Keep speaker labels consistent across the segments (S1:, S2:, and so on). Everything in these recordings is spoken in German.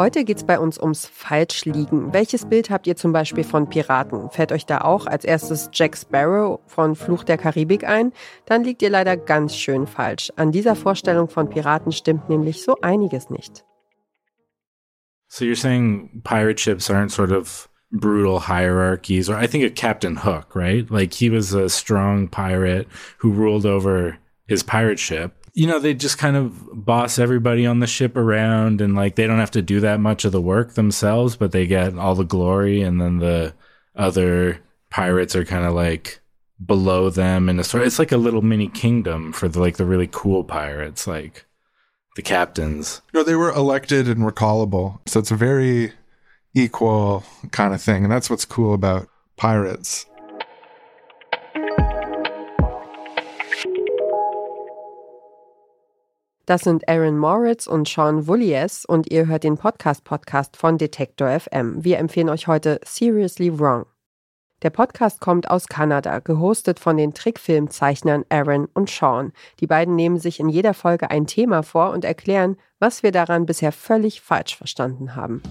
S1: Heute geht es bei uns ums Falschliegen. Welches Bild habt ihr zum Beispiel von Piraten? Fällt euch da auch als erstes Jack Sparrow von Fluch der Karibik ein? Dann liegt ihr leider ganz schön falsch. An dieser Vorstellung von Piraten stimmt nämlich so einiges nicht.
S2: So you're saying pirate ships aren't sort of brutal hierarchies, or I think of Captain Hook, right? Like he was a strong pirate who ruled over his pirate ship you know, they just kind of boss everybody on the ship around and like they don't have to do that much of the work themselves, but they get all the glory and then the other pirates are kind of like below them in a sort it's like a little mini kingdom for the like the really cool pirates, like the captains.
S3: No, they were elected and recallable. So it's a very equal kind of thing. And that's what's cool about pirates.
S1: Das sind Aaron Moritz und Sean Vullies und ihr hört den Podcast-Podcast von Detektor FM. Wir empfehlen euch heute Seriously Wrong. Der Podcast kommt aus Kanada, gehostet von den Trickfilmzeichnern Aaron und Sean. Die beiden nehmen sich in jeder Folge ein Thema vor und erklären, was wir daran bisher völlig falsch verstanden haben.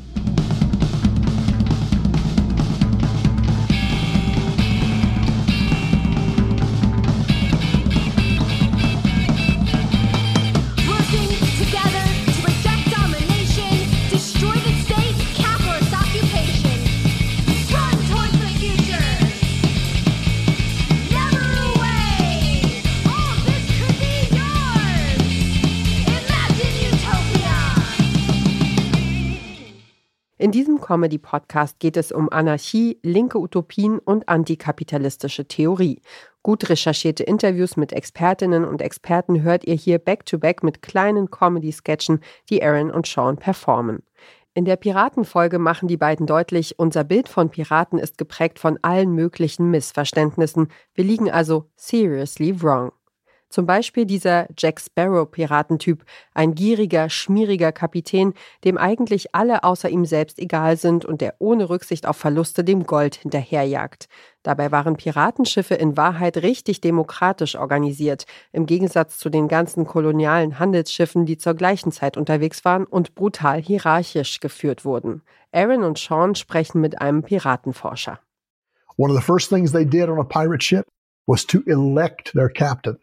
S1: In diesem Comedy-Podcast geht es um Anarchie, linke Utopien und antikapitalistische Theorie. Gut recherchierte Interviews mit Expertinnen und Experten hört ihr hier back-to-back -back mit kleinen Comedy-Sketchen, die Aaron und Sean performen. In der Piratenfolge machen die beiden deutlich, unser Bild von Piraten ist geprägt von allen möglichen Missverständnissen. Wir liegen also seriously wrong. Zum Beispiel dieser Jack Sparrow-Piratentyp, ein gieriger, schmieriger Kapitän, dem eigentlich alle außer ihm selbst egal sind und der ohne Rücksicht auf Verluste dem Gold hinterherjagt. Dabei waren Piratenschiffe in Wahrheit richtig demokratisch organisiert, im Gegensatz zu den ganzen kolonialen Handelsschiffen, die zur gleichen Zeit unterwegs waren und brutal hierarchisch geführt wurden. Aaron und Sean sprechen mit einem Piratenforscher.
S4: One of the first things they did on a pirate ship was to elect their captain.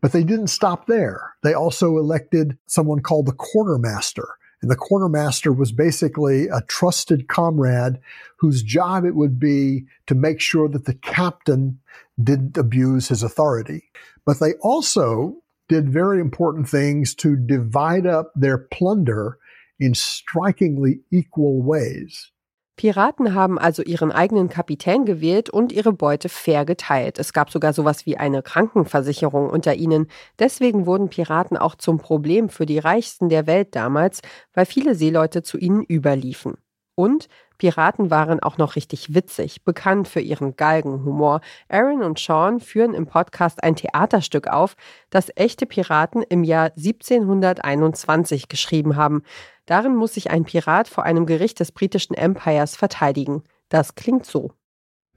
S4: But they didn't stop there. They also elected someone called the quartermaster. And the quartermaster was basically a trusted comrade whose job it would be to make sure that the captain didn't abuse his authority. But they also did very important things to divide up their plunder in strikingly equal ways.
S1: Piraten haben also ihren eigenen Kapitän gewählt und ihre Beute fair geteilt. Es gab sogar sowas wie eine Krankenversicherung unter ihnen. Deswegen wurden Piraten auch zum Problem für die Reichsten der Welt damals, weil viele Seeleute zu ihnen überliefen. Und Piraten waren auch noch richtig witzig, bekannt für ihren Galgenhumor. Aaron und Sean führen im Podcast ein Theaterstück auf, das echte Piraten im Jahr 1721 geschrieben haben. Darin muss sich ein Pirat vor einem Gericht des britischen Empires verteidigen. Das klingt so.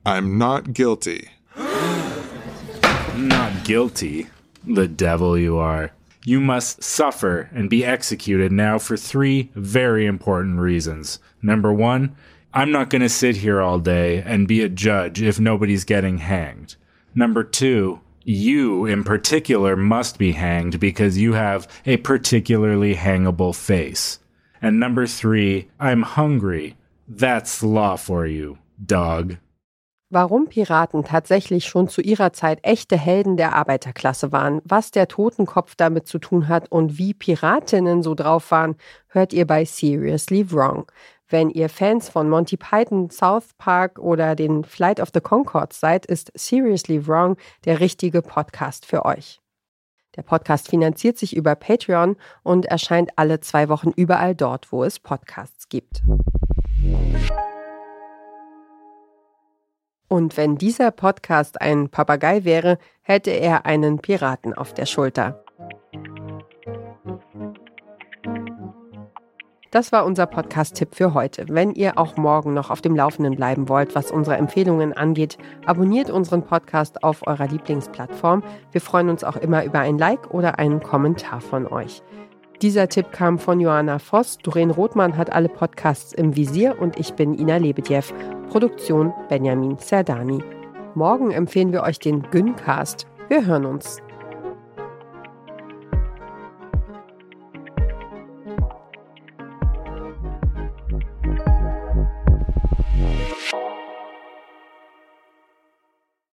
S3: I'm not guilty.
S2: Not guilty. The devil you are. You must suffer and be executed now for three very important reasons. Number one, I'm not going to sit here all day and be a judge if nobody's getting hanged. Number two, you in particular must be hanged because you have a particularly hangable face. And number three, I'm hungry. That's law for you, dog.
S1: Warum Piraten tatsächlich schon zu ihrer Zeit echte Helden der Arbeiterklasse waren, was der Totenkopf damit zu tun hat und wie Piratinnen so drauf waren, hört ihr bei Seriously Wrong. Wenn ihr Fans von Monty Python, South Park oder den Flight of the Concords seid, ist Seriously Wrong der richtige Podcast für euch. Der Podcast finanziert sich über Patreon und erscheint alle zwei Wochen überall dort, wo es Podcasts gibt. Und wenn dieser Podcast ein Papagei wäre, hätte er einen Piraten auf der Schulter. Das war unser Podcast-Tipp für heute. Wenn ihr auch morgen noch auf dem Laufenden bleiben wollt, was unsere Empfehlungen angeht, abonniert unseren Podcast auf eurer Lieblingsplattform. Wir freuen uns auch immer über ein Like oder einen Kommentar von euch. Dieser Tipp kam von Joanna Voss. Doreen Rothmann hat alle Podcasts im Visier und ich bin Ina Lebedjew. Produktion Benjamin Serdani. Morgen empfehlen wir euch den Güncast. Wir hören uns.